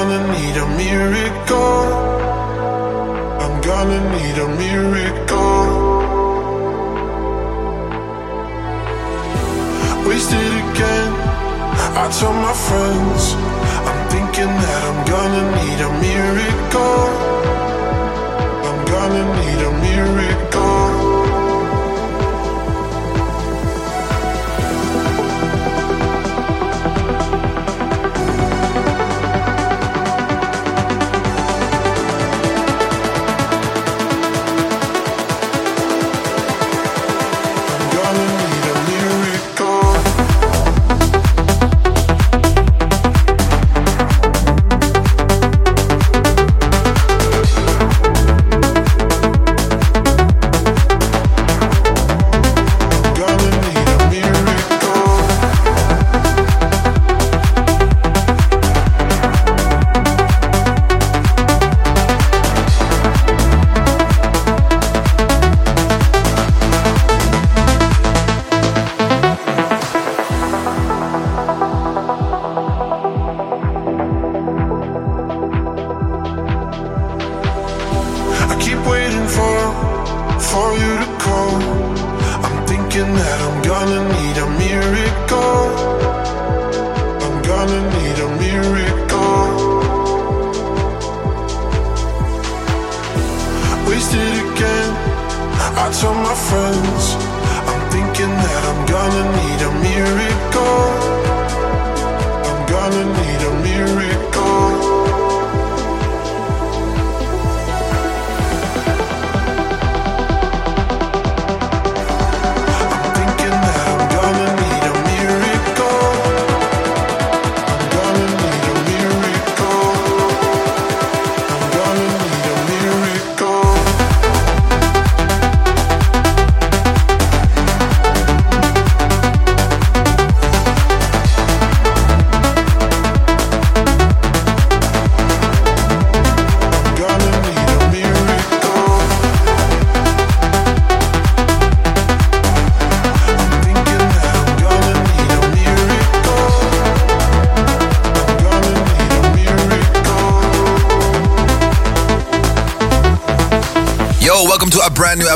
gonna need a miracle. I'm gonna need a miracle. Wasted again. I told my friends, I'm thinking that I'm gonna need a miracle. I'm gonna need a miracle.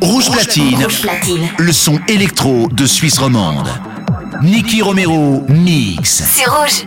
Rouge, Platine. Platine. Le son électro de Suisse romande. Niki Romero mix. C'est rouge.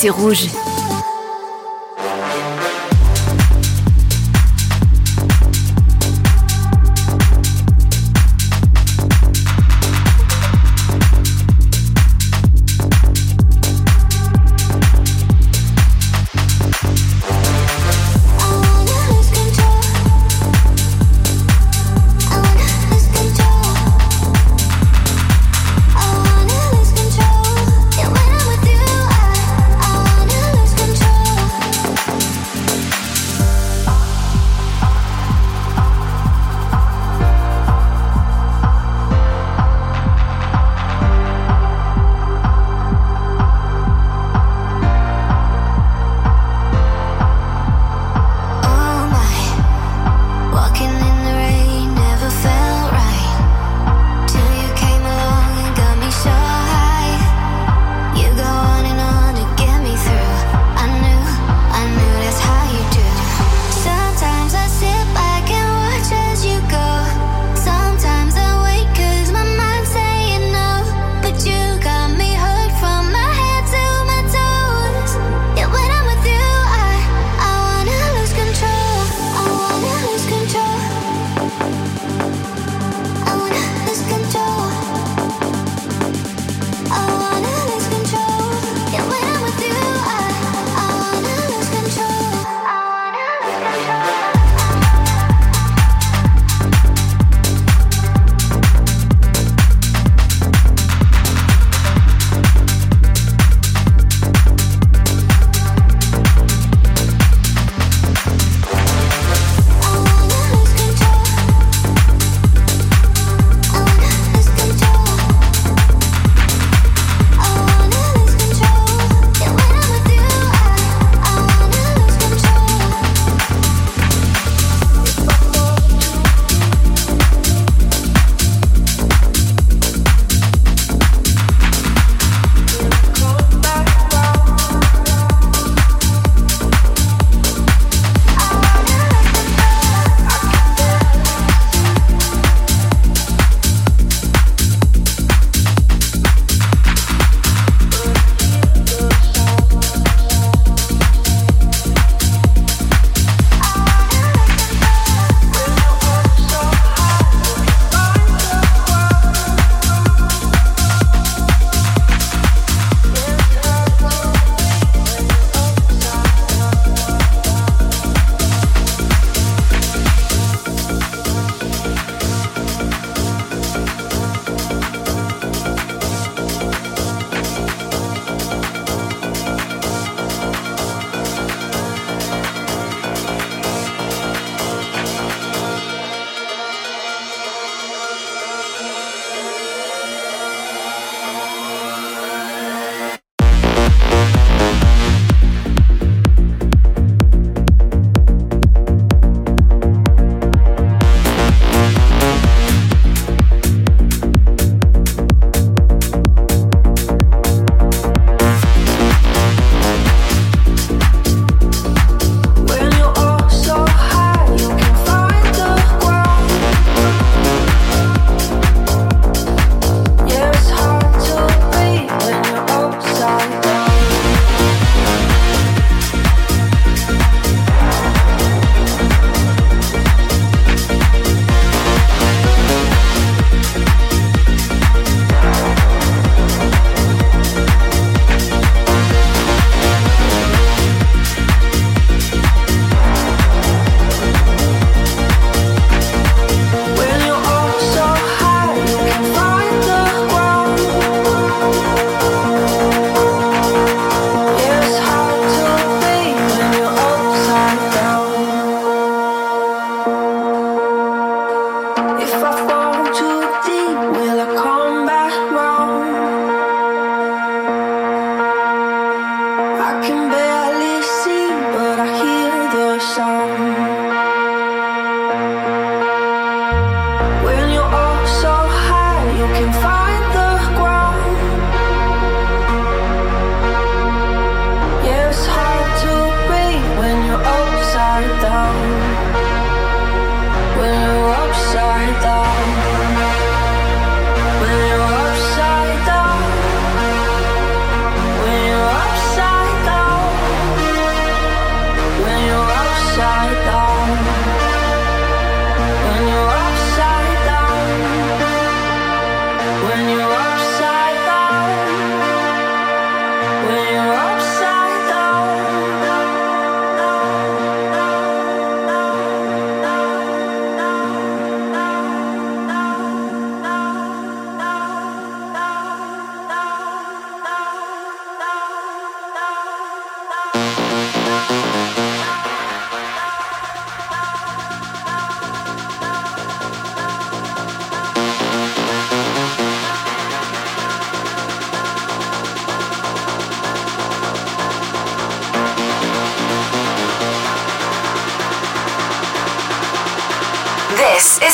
c'est rouge.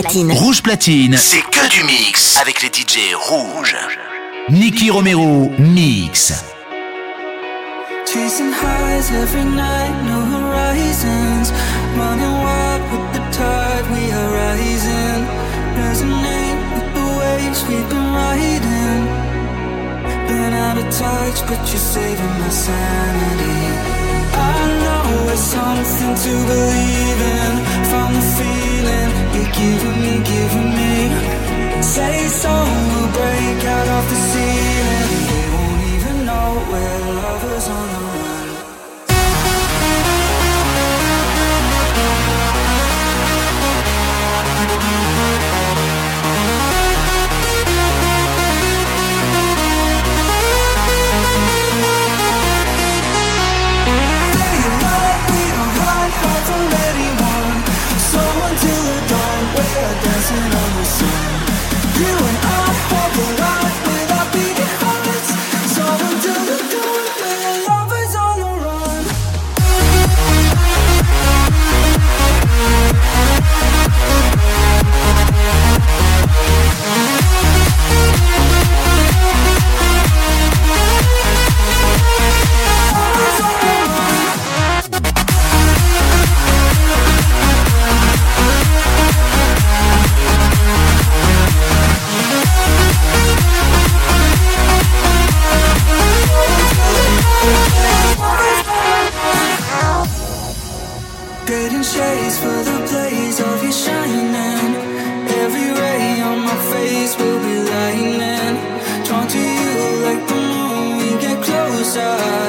platine. Rouge platine. C'est que du mix avec les DJ rouges. Nicky Romero mix. Chasing highs every night, no horizons. Running wild with the tide, we are rising. Resonate with the waves we've been riding. Been out of touch, but you're saving my sanity. I know it's something to believe in. From the fear. You're giving me, giving me. Say so, we'll break out of the ceiling. They won't even know we're lovers on the dancing on the sun. You and I. chase for the blaze of your shining. Every ray on my face will be lightning. Drawn to you like the moon, we get closer.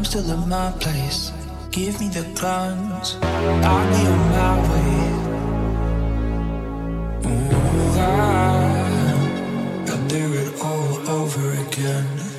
I'm still at my place. Give me the guns, I'll be on my way. Ooh, I, I do it all over again.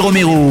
Romero.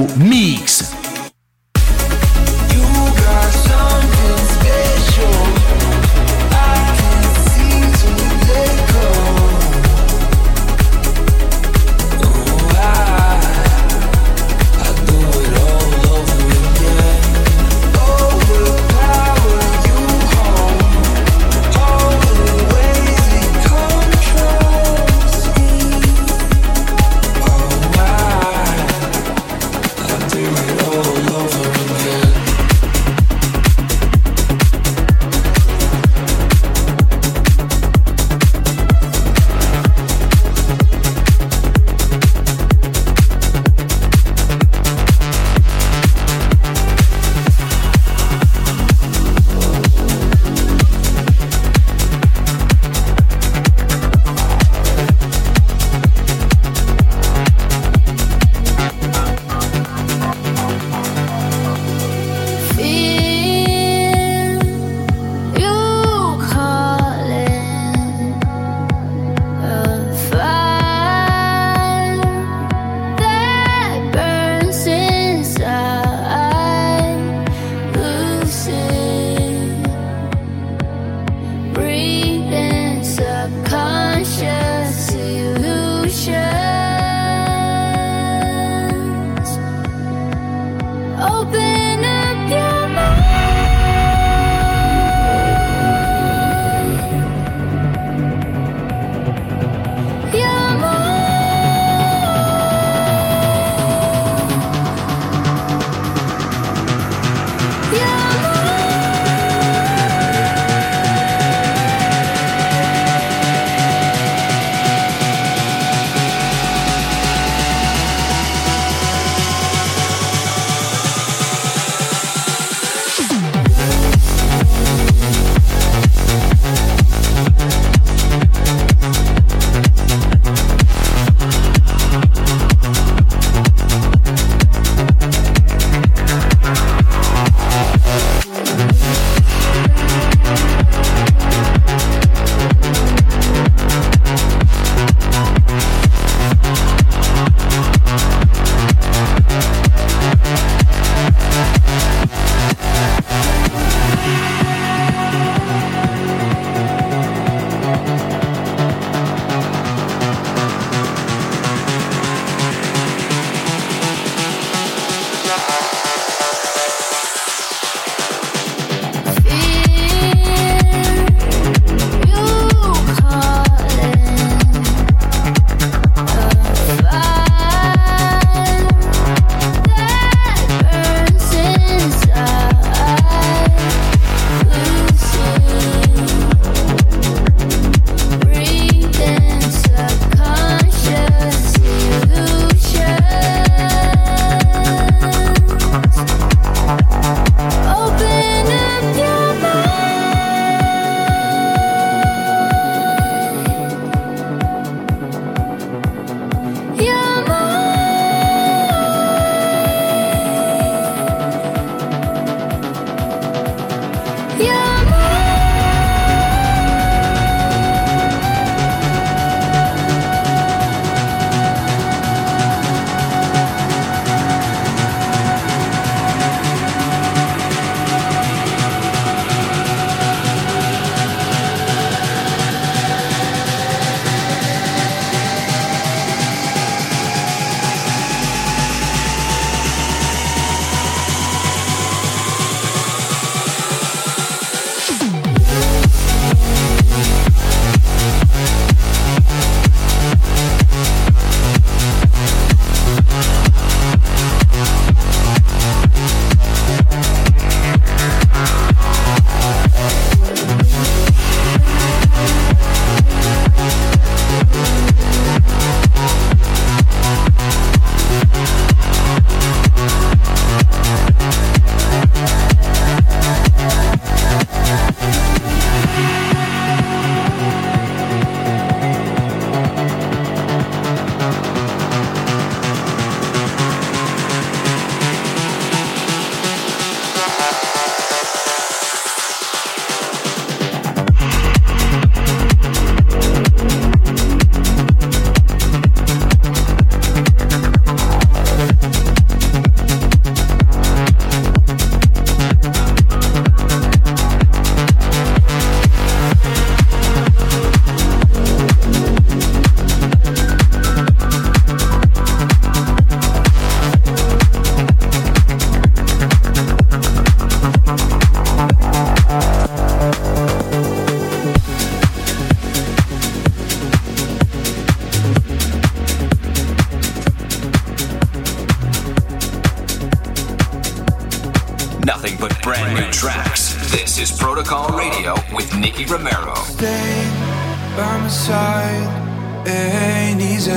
easy,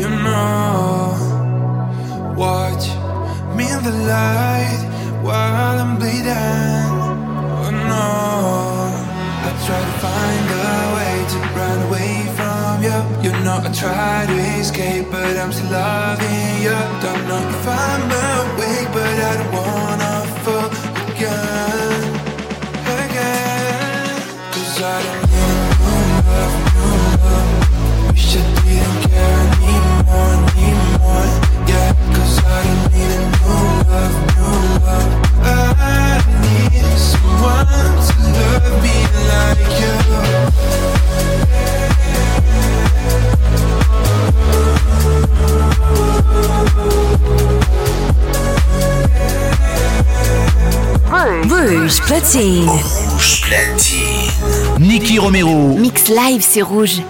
you know. Watch me in the light while I'm bleeding. Oh no, I try to find a way to run away from you. You know I try to escape, but I'm still loving you. Don't know if I'm awake, but I don't want. Rouge Platine. Rouge Platine. Nicky Romero. Mix Live, c'est rouge.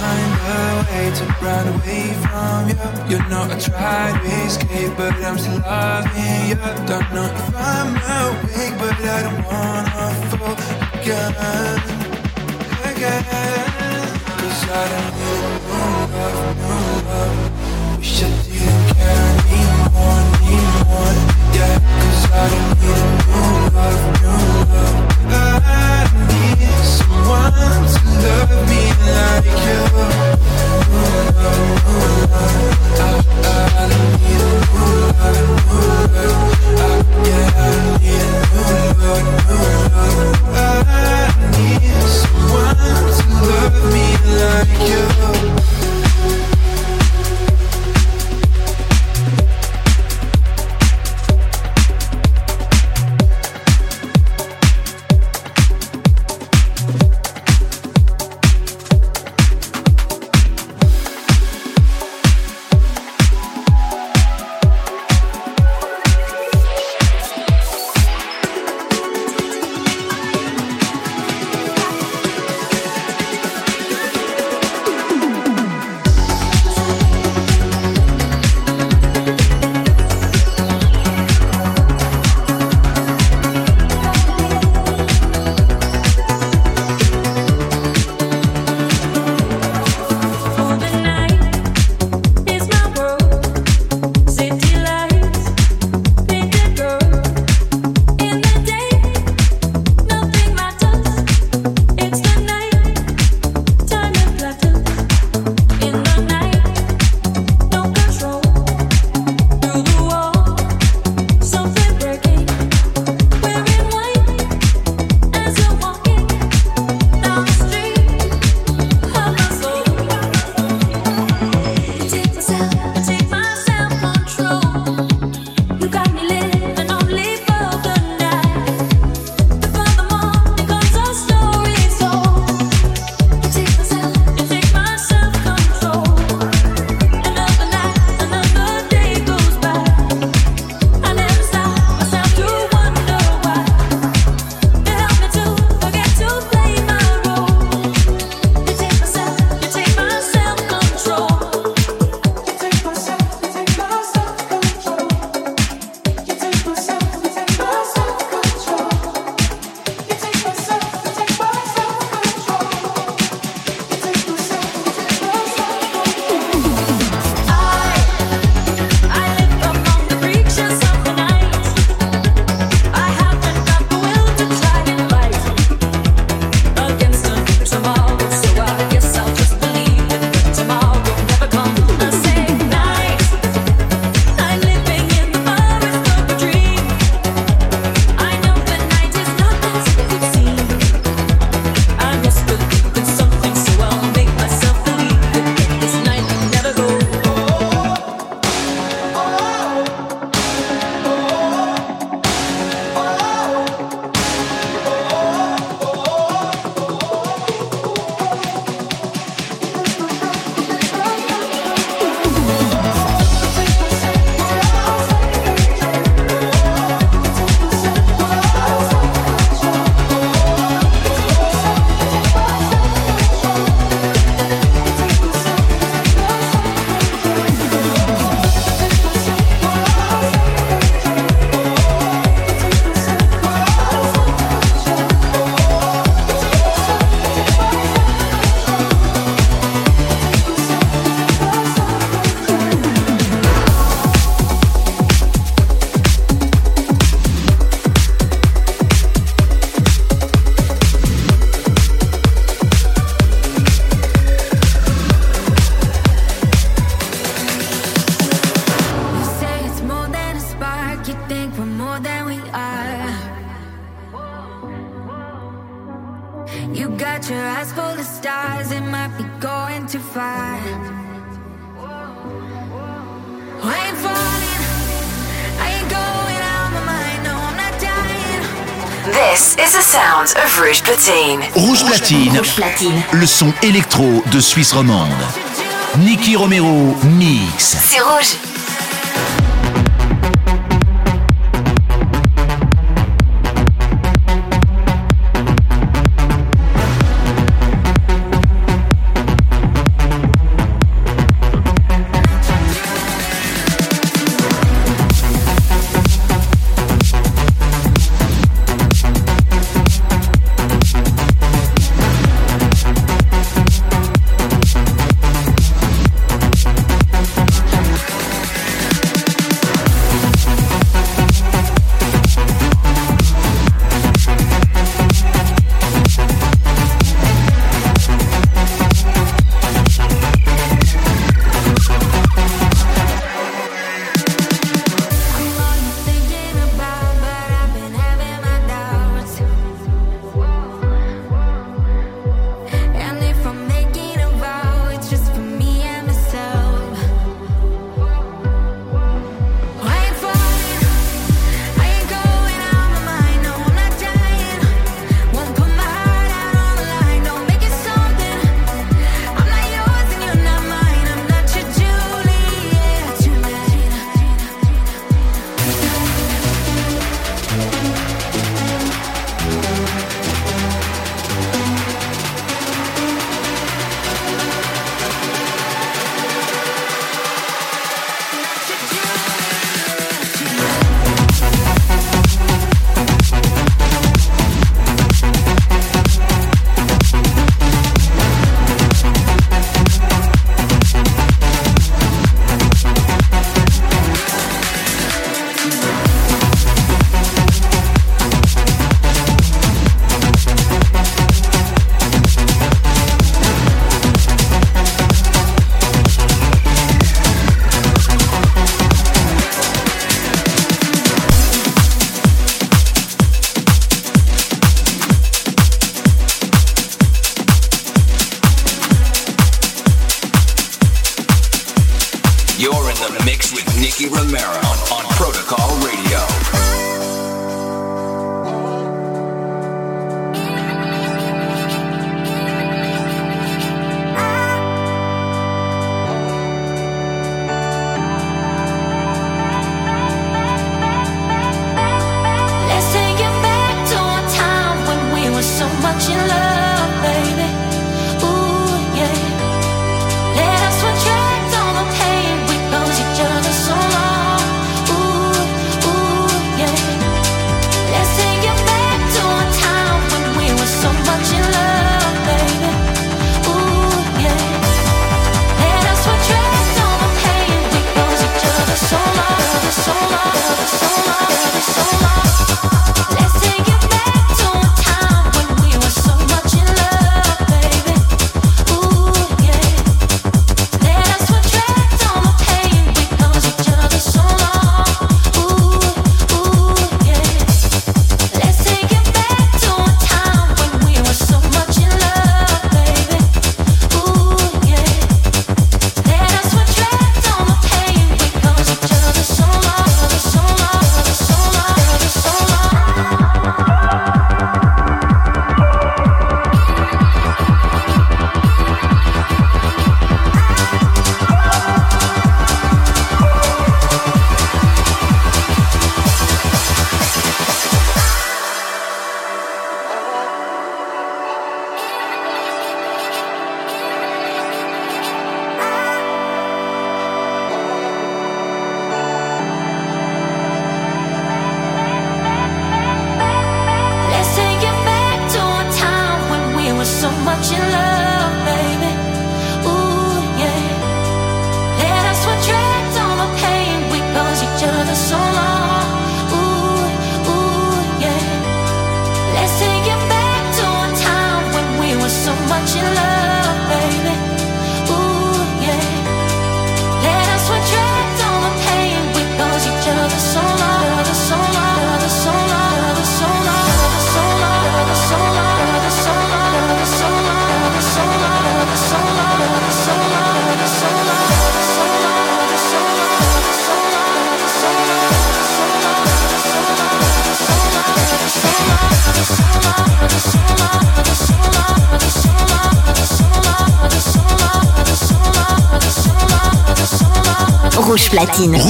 find a way to run away from you. You know I tried to escape, but I'm still loving you. Don't know if I'm awake, but I don't wanna fall again, again. Cause I don't need no love, no love. Wish I didn't care, anymore, anymore. more, Yeah, cause I don't need no love. I, don't need Got your eyes full of stars, it might be going too far. I ain't falling, I ain't going out of my mind, no, I'm not dying. This is the sound of Rouge Platine. Rouge Platine, Rouge Platine. le son électro de Suisse romande. Nicky Romero mix. C'est rouge.